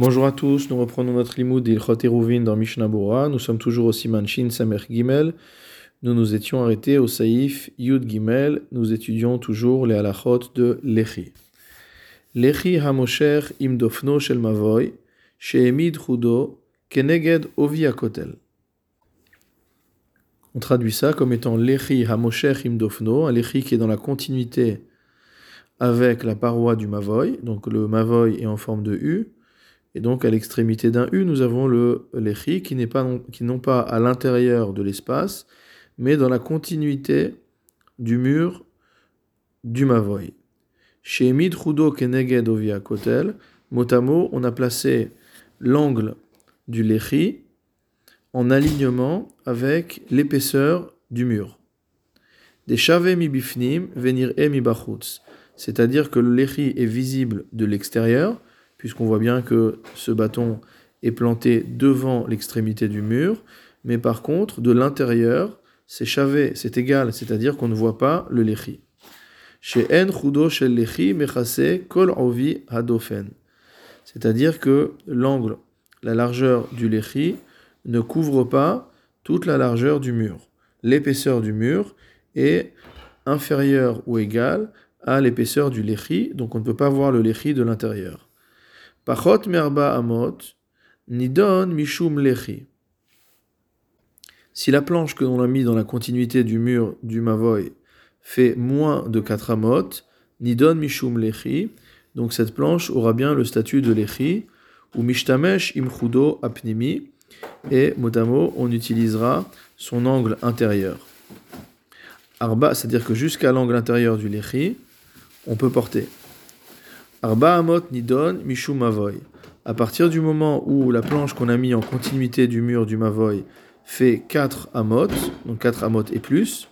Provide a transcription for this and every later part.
Bonjour à tous, nous reprenons notre limoud d'Ilchot Eruvin dans Mishnah. Nous sommes toujours au Siman Shin Samer Gimel. Nous nous étions arrêtés au Saïf Yud Gimel. Nous étudions toujours les halachot de Lechi. Lechi Hamosher Imdofno Shel Mavoy, Shehemid Chudo, Keneged Ovi Akotel. On traduit ça comme étant Lechi Hamosher Imdofno, un Lechi qui est dans la continuité avec la paroi du Mavoy. Donc le Mavoy est en forme de U. Et donc à l'extrémité d'un U, nous avons le lechi qui n'est pas qui pas à l'intérieur de l'espace, mais dans la continuité du mur du mavoy. Chez Emid Rudo Keneged Kotel, mot on a placé l'angle du lechi en alignement avec l'épaisseur du mur. Des chave mi bifnim venir e mi c'est-à-dire que le lechi est visible de l'extérieur, puisqu'on voit bien que ce bâton est planté devant l'extrémité du mur, mais par contre, de l'intérieur, c'est chavé, c'est égal, c'est-à-dire qu'on ne voit pas le lechi. Chez En Chudo Shel Mechase Kol Ovi Hadofen. C'est-à-dire que l'angle, la largeur du lechi ne couvre pas toute la largeur du mur. L'épaisseur du mur est inférieure ou égale à l'épaisseur du lechi, donc on ne peut pas voir le lechi de l'intérieur. Si la planche que l'on a mis dans la continuité du mur du Mavoy fait moins de 4 amot, nidon mishum lechi, donc cette planche aura bien le statut de lechi, ou mishtamesh imchudo apnimi, et motamo, on utilisera son angle intérieur. Arba, c'est-à-dire que jusqu'à l'angle intérieur du lechi, on peut porter. Arba amot nidon mishum mavoy. À partir du moment où la planche qu'on a mis en continuité du mur du mavoy fait 4 amot, donc 4 amot et plus,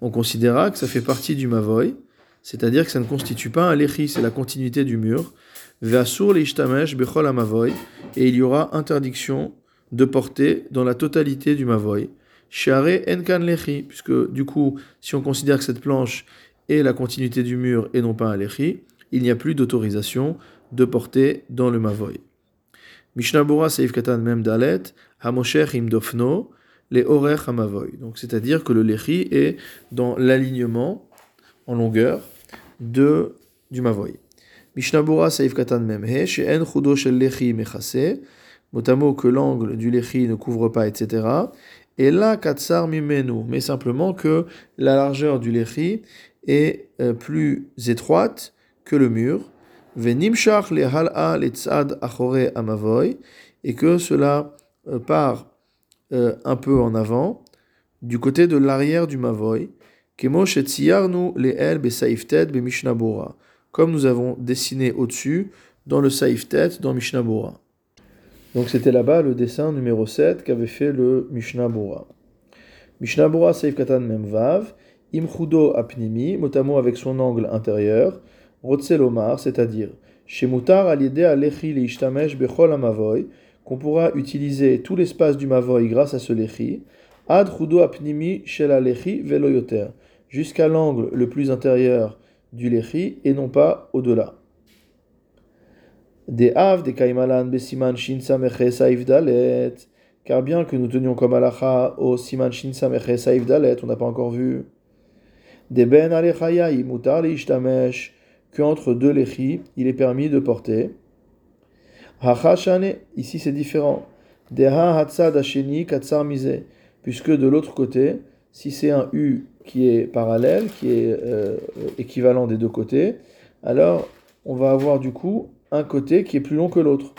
on considérera que ça fait partie du mavoy, c'est-à-dire que ça ne constitue pas un lechi, c'est la continuité du mur. Ve'asur leishtamesh bechol mavoy et il y aura interdiction de porter dans la totalité du mavoy. Share enkan lechi, puisque du coup, si on considère que cette planche est la continuité du mur et non pas un lechi, il n'y a plus d'autorisation de porter dans le mavoy. Mishnah Bora Seif Katan Mem Dalet, Hamosher Dofno, les horaires Hamavoy. Donc c'est-à-dire que le lechi est dans l'alignement en longueur de, du mavoy. Mishnah Bora Seif Katan Mem He, She'en Chudo Shel Lechi Mechase, motamo que l'angle du lechi ne couvre pas, etc. Et là, Katsar Mimenu, mais simplement que la largeur du lechi est euh, plus étroite que le mur, le et que cela euh, part euh, un peu en avant, du côté de l'arrière du mavoy, mishnabura, comme nous avons dessiné au-dessus dans le saiftet dans mishnabura. Donc c'était là-bas le dessin numéro 7 qu'avait fait le. Mishnah Bora. Saif Katan Memvav, Imchudo Apnimi, motamo avec son angle intérieur, Rotzelomar, c'est-à-dire chez Mutar l'idée à Lechi Leishtamesh Bechol Amavoy, qu'on pourra utiliser tout l'espace du Mavoy grâce à ce Lechi, Ad Chudo Apnimi Shel Lechi Veloyoter, jusqu'à l'angle le plus intérieur du Lechi et non pas au-delà. Des Av, des Kaimalan, Besiman Shin Saif Dalet, car bien que nous tenions comme alacha au Siman Shin Saif Dalet, on n'a pas encore vu. Des Ben Alechaya, Mutar Leishtamesh, qu'entre deux léchis, il est permis de porter. Ici c'est différent. Asheni katsar mise, puisque de l'autre côté, si c'est un U qui est parallèle, qui est euh, équivalent des deux côtés, alors on va avoir du coup un côté qui est plus long que l'autre.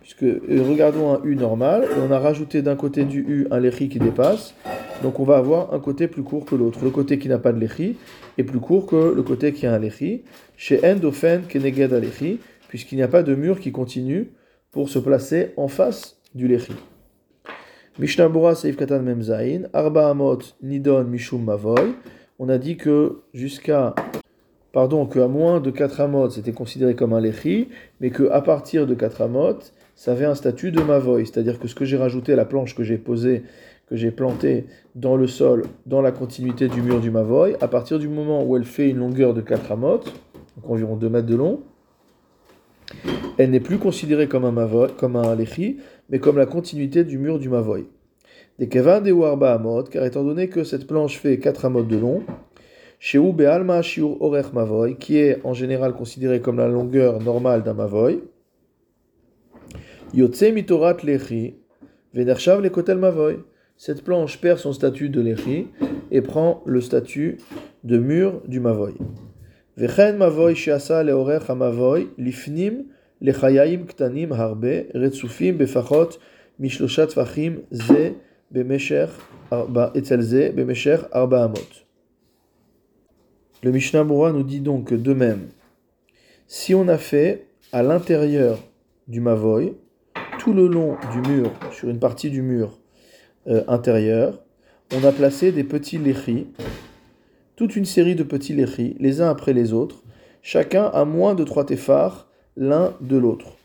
Puisque euh, regardons un U normal, et on a rajouté d'un côté du U un léchi qui dépasse, donc on va avoir un côté plus court que l'autre. Le côté qui n'a pas de léchi est plus court que le côté qui a un léchi. Chez Endofen Keneged Alechi, puisqu'il n'y a pas de mur qui continue pour se placer en face du léchi. Mishnah Seif Katan Memzain, Arba Amot Nidon Mishum Mavoy. On a dit que jusqu'à pardon, qu'à moins de 4 amot, c'était considéré comme un léchi, mais qu'à partir de 4 amot, ça avait un statut de mavoy, c'est-à-dire que ce que j'ai rajouté à la planche que j'ai posée que j'ai planté dans le sol, dans la continuité du mur du Mavoy, à partir du moment où elle fait une longueur de 4 amotes, donc environ 2 mètres de long, Elle n'est plus considérée comme un, mavoy, comme un lechi, mais comme la continuité du mur du mavoy. Des kevan de warba amot, car étant donné que cette planche fait 4 amot de long, chez Bealma Shiur Orech Mavoy, qui est en général considéré comme la longueur normale d'un Mavoy, Yotse Mitorat Lechi, Venershav Lekotel Mavoy. Cette planche perd son statut de Lechi et prend le statut de mur du Mavoy. Vechen Mavoy Sheasa Leorech Mavoy, Lifnim Lechayaim Ktanim Harbe, Retsufim Befachot, Mishloshat Fachim, Ze, Bemesher, Etzel Ze, Bemesher, Arba Amot. Le Mishnah Bura nous dit donc de même, si on a fait à l'intérieur du Mavoy, tout le long du mur, sur une partie du mur euh, intérieur, on a placé des petits léchis, toute une série de petits léchis, les uns après les autres, chacun à moins de trois téphars l'un de l'autre,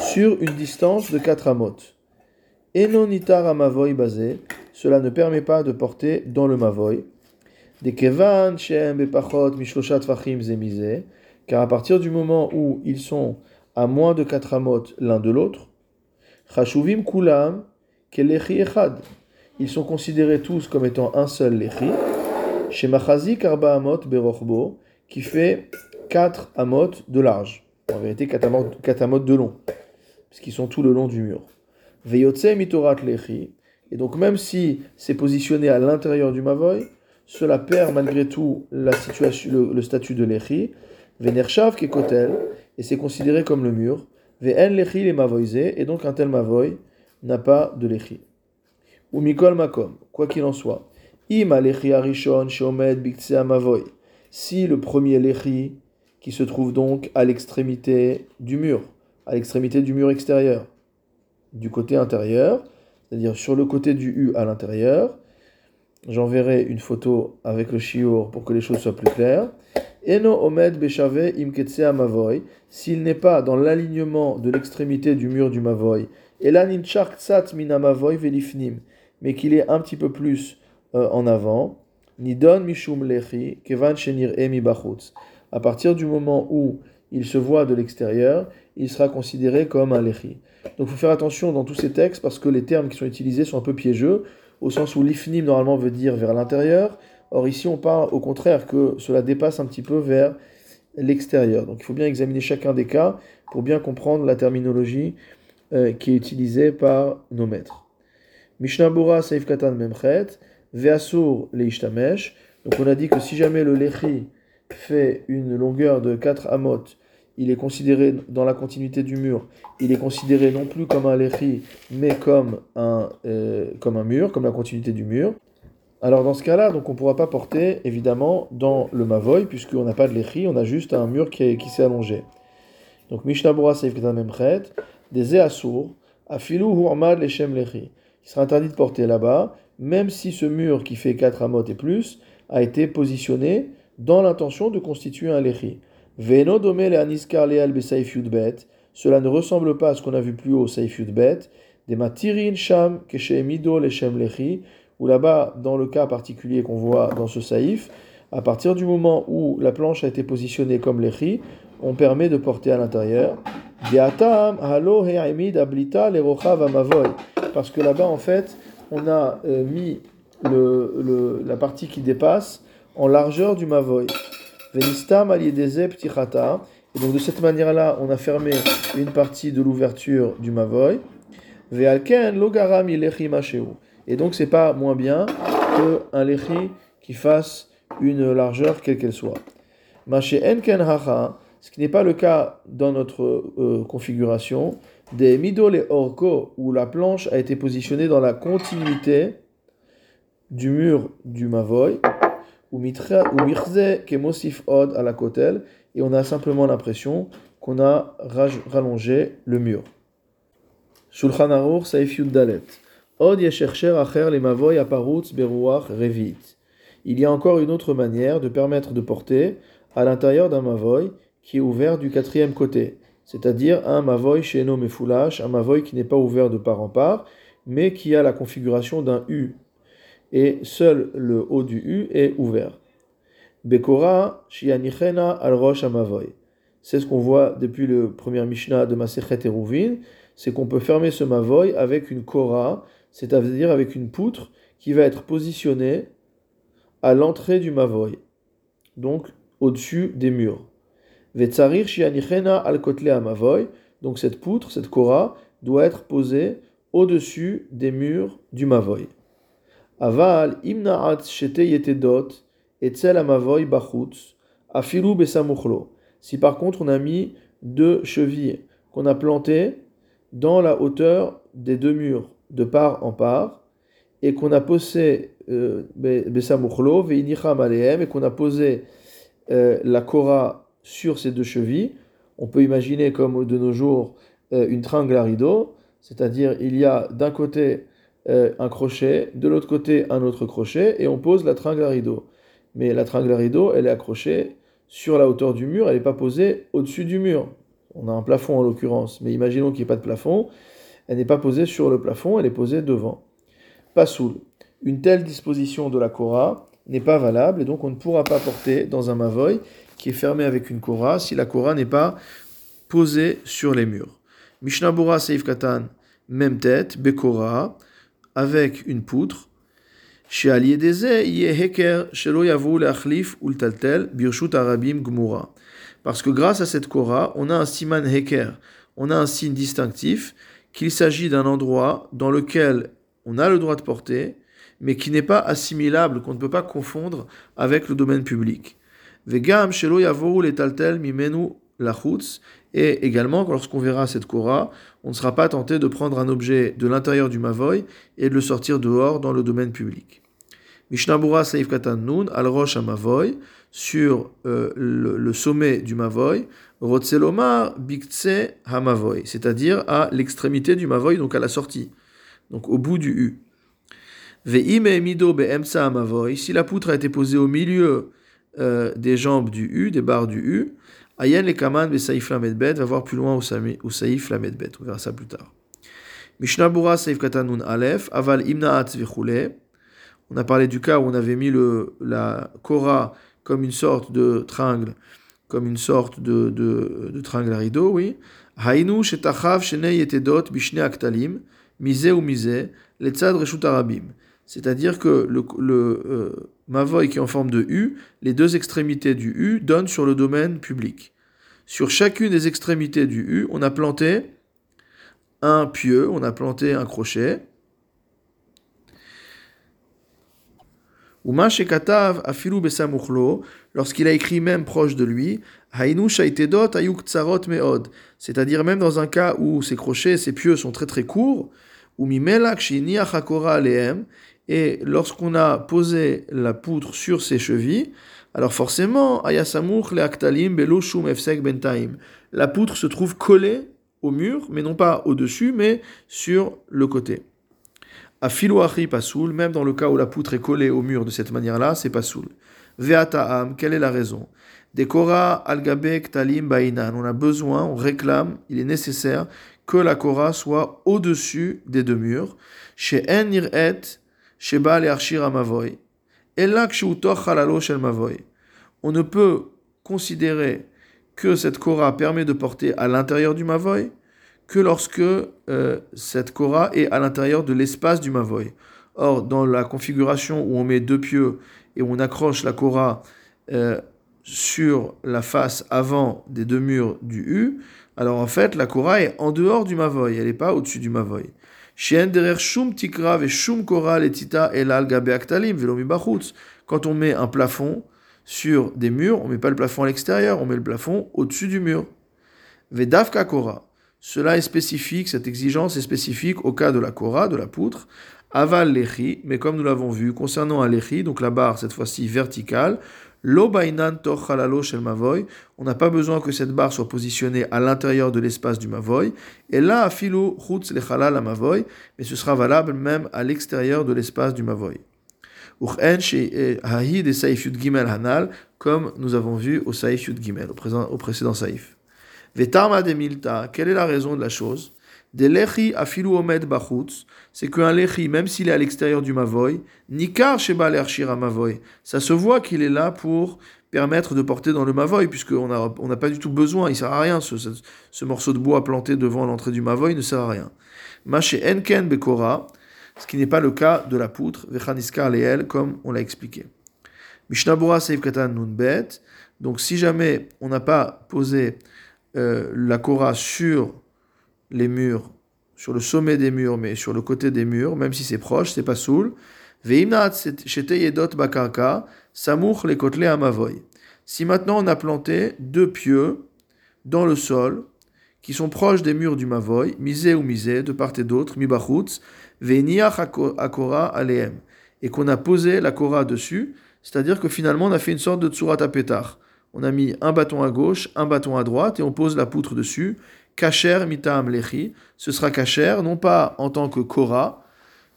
sur une distance de 4 amotes. Enonitar mavoy basé, cela ne permet pas de porter dans le mavoy, des kevan shem bepachot mishloshat fachim zemizé, car à partir du moment où ils sont à moins de 4 amot l'un de l'autre, chashuvim kulam echad, ils sont considérés tous comme étant un seul lechi, shemachazik arba amot berochbo, qui fait 4 amot de large, en vérité 4 amot, 4 amot de long, puisqu'ils sont tout le long du mur. Veyotse mitorat lechi, et donc même si c'est positionné à l'intérieur du mavoy, cela perd malgré tout la situation, le, statut de lechi, venershav kekotel, et c'est considéré comme le mur, ve'en lechi les mavoise, et donc un tel mavoy n'a pas de lechi. Ou mikol makom, quoi qu'il en soit, im lechi arishon sheomed biktsea mavoy, si le premier lechi, qui se trouve donc à l'extrémité du mur, à l'extrémité du mur extérieur, du côté intérieur, c'est-à-dire sur le côté du U à l'intérieur, J'enverrai une photo avec le shiur pour que les choses soient plus claires. Eno omed beshave mavoy, s'il n'est pas dans l'alignement de l'extrémité du mur du mavoy, elan tsat mina mavoy velifnim, mais qu'il est un petit peu plus euh, en avant, nidon mishum lechi kevan shenir emi. À partir du moment où il se voit de l'extérieur, il sera considéré comme un lechi. Donc il faut faire attention dans tous ces textes parce que les termes qui sont utilisés sont un peu piégeux au sens où l'ifnim normalement veut dire vers l'intérieur. Or ici on parle au contraire que cela dépasse un petit peu vers l'extérieur. Donc il faut bien examiner chacun des cas pour bien comprendre la terminologie euh, qui est utilisée par nos maîtres. Mishnah Bora Seif Katan Memchet, Veasur Leishtamesh. Donc on a dit que si jamais le lechi fait une longueur de 4 amot il est considéré dans la continuité du mur, il est considéré non plus comme un lechi, mais comme un, euh, comme un mur, comme la continuité du mur. Alors dans ce cas-là, donc on ne pourra pas porter évidemment dans le mavoy, puisqu'on n'a pas de lechi, on a juste un mur qui, qui s'est allongé. Donc Mishnah Bora Seif Memchet, des Easur, Afilu Hurmad Leshem Lechi. Il sera interdit de porter là-bas, même si ce mur qui fait 4 amot et plus a été positionné dans l'intention de constituer un lechi. Veno domele aniskar leal be bet. Cela ne ressemble pas à ce qu'on a vu plus haut, saif bet. Des matirin sham mido le shem lechi. Ou là-bas, dans le cas particulier qu'on voit dans ce saïf, à partir du moment où la planche a été positionnée comme lechi, on permet de porter à l'intérieur. Parce que là-bas, en fait, on a euh, mis la partie qui dépasse en largeur du mavoy. Et donc de cette manière-là, on a fermé une partie de l'ouverture du Mavoy. Et donc c'est pas moins bien qu'un lechi qui fasse une largeur quelle qu'elle soit. Ce qui n'est pas le cas dans notre euh, configuration, des midol et orko, où la planche a été positionnée dans la continuité du mur du Mavoy ou mirze kemosif od à la kotel, et on a simplement l'impression qu'on a rallongé le mur. Shulchan Aruch Saif Dalet. Od yeshercher acher les mavoy aparutz beruach revit. Il y a encore une autre manière de permettre de porter à l'intérieur d'un mavoy qui est ouvert du quatrième côté, c'est-à-dire un mavoy chez Mefoulash, un mavoy qui n'est pas ouvert de part en part, mais qui a la configuration d'un U et seul le haut du U est ouvert. Bekora shianichena al rosh amavoy. c'est ce qu'on voit depuis le premier Mishnah de Masechet Eruvin, c'est qu'on peut fermer ce mavoy avec une kora, c'est-à-dire avec une poutre qui va être positionnée à l'entrée du mavoy, donc au-dessus des murs. Shianichena al kotle mavoy, donc cette poutre, cette kora, doit être posée au-dessus des murs du mavoy. Aval imnaat shete yetedot etzel amavoy bachutz afilu besamuchlo. Si par contre on a mis deux chevilles qu'on a plantées dans la hauteur des deux murs, de part en part, et qu'on a posé euh, besamuchlo et qu'on a posé euh, la kora sur ces deux chevilles, on peut imaginer comme de nos jours euh, une tringle à rideau, c'est-à-dire il y a d'un côté un crochet, de l'autre côté un autre crochet, et on pose la tringle à rideau. Mais la tringle à rideau, elle est accrochée sur la hauteur du mur, elle n'est pas posée au-dessus du mur. On a un plafond en l'occurrence, mais imaginons qu'il n'y ait pas de plafond, elle n'est pas posée sur le plafond, elle est posée devant. Pas. Une telle disposition de la Kora n'est pas valable et donc on ne pourra pas porter dans un mavoy qui est fermé avec une Kora si la Kora n'est pas posée sur les murs. Mishnabura Seif Katan, même tête, Bekora, avec une poutre, parce que grâce à cette Korah, on a un siman heker, on a un signe distinctif qu'il s'agit d'un endroit dans lequel on a le droit de porter, mais qui n'est pas assimilable, qu'on ne peut pas confondre avec le domaine public. Vegam shelo letaltel mimenu lachutz, et également, lorsqu'on verra cette Korah, on ne sera pas tenté de prendre un objet de l'intérieur du Mavoy et de le sortir dehors dans le domaine public. Mishnabura Saif Katan Nun, al Rosh Mavoy, sur euh, le, sommet du Mavoy, Rotzelomar Biktse Hamavoy, c'est-à-dire à, l'extrémité du Mavoy, donc à la sortie, donc au bout du U. si la poutre a été posée au milieu euh, des jambes du U, des barres du U, Ayen le kaman va voir plus loin au saif lamedbet, on verra ça plus tard. Mishnah Bura saif katanun alef, aval imnaat vechule. On a parlé du cas où on avait mis le, la kora comme une sorte de tringle, comme une sorte de, de, de tringle à rideau, oui. Hainu shetachav shenei etedot bishne aktalim, mise ou mise, letzad reshut arabim. C'est-à-dire que le, le euh, qui est en forme de U, les deux extrémités du U donnent sur le domaine public. Sur chacune des extrémités du U, on a planté un pieu, on a planté un crochet. lorsqu'il a écrit même proche de lui, c'est-à-dire même dans un cas où ces crochets, ces pieux sont très très courts, ou et lorsqu'on a posé la poutre sur ses chevilles, alors forcément, bentaim. La poutre se trouve collée au mur, mais non pas au-dessus, mais sur le côté. A pas pasoul, même dans le cas où la poutre est collée au mur de cette manière-là, c'est pasoul. Ve'ata'am, quelle est la raison? Dekora algabe ktalim bainan. On a besoin, on réclame, il est nécessaire que la kora soit au-dessus des deux murs. Chez on ne peut considérer que cette Kora permet de porter à l'intérieur du Mavoy que lorsque euh, cette Kora est à l'intérieur de l'espace du Mavoy. Or, dans la configuration où on met deux pieux et on accroche la Kora euh, sur la face avant des deux murs du U, alors en fait, la Kora est en dehors du Mavoy, elle n'est pas au-dessus du Mavoy. Quand on met un plafond sur des murs, on ne met pas le plafond à l'extérieur, on met le plafond au-dessus du mur. Kora. Cela est spécifique, cette exigence est spécifique au cas de la Kora, de la poutre. Aval lechi, mais comme nous l'avons vu, concernant un donc la barre cette fois-ci verticale, on n'a pas besoin que cette barre soit positionnée à l'intérieur de l'espace du mavoy. Et là, afilu chutz lechalal mavoy, mais ce sera valable même à l'extérieur de l'espace du mavoy. hanal, comme nous avons vu au saif yud gimel, au précédent saif. Vetarma de milta, quelle est la raison de la chose? Des lechi afilu omed bachutz, c'est qu'un lechi, même s'il est à l'extérieur du mavoy, nikar sheba l'ershir mavoy, ça se voit qu'il est là pour permettre de porter dans le mavoy, puisqu'on n'a on n'a pas du tout besoin, il sert à rien, ce morceau de bois planté devant l'entrée du mavoy ne sert à rien. Maché enken bekora, ce qui n'est pas le cas de la poutre, vechaniska leel, comme on l'a expliqué. Mishnabura seif katan nunbet, donc si jamais on n'a pas posé euh, la kora sur les murs, sur le sommet des murs, mais sur le côté des murs, même si c'est proche, c'est pas soul, samour les. Si maintenant on a planté deux pieux dans le sol, qui sont proches des murs du Mavoy, misé ou misé, de part et d'autre, mibachutz, veniach akora aleem, et qu'on a posé la kora dessus, c'est-à-dire que finalement on a fait une sorte de tsurat apetar. On a mis un bâton à gauche, un bâton à droite, et on pose la poutre dessus. Kacher mitam lechi, ce sera kacher, non pas en tant que kora,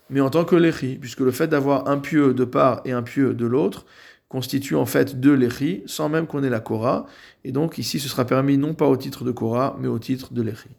mais en tant que lechi, puisque le fait d'avoir un pieu de part et un pieu de l'autre constitue en fait deux lechi, sans même qu'on ait la kora. Et donc ici, ce sera permis non pas au titre de kora, mais au titre de lechi.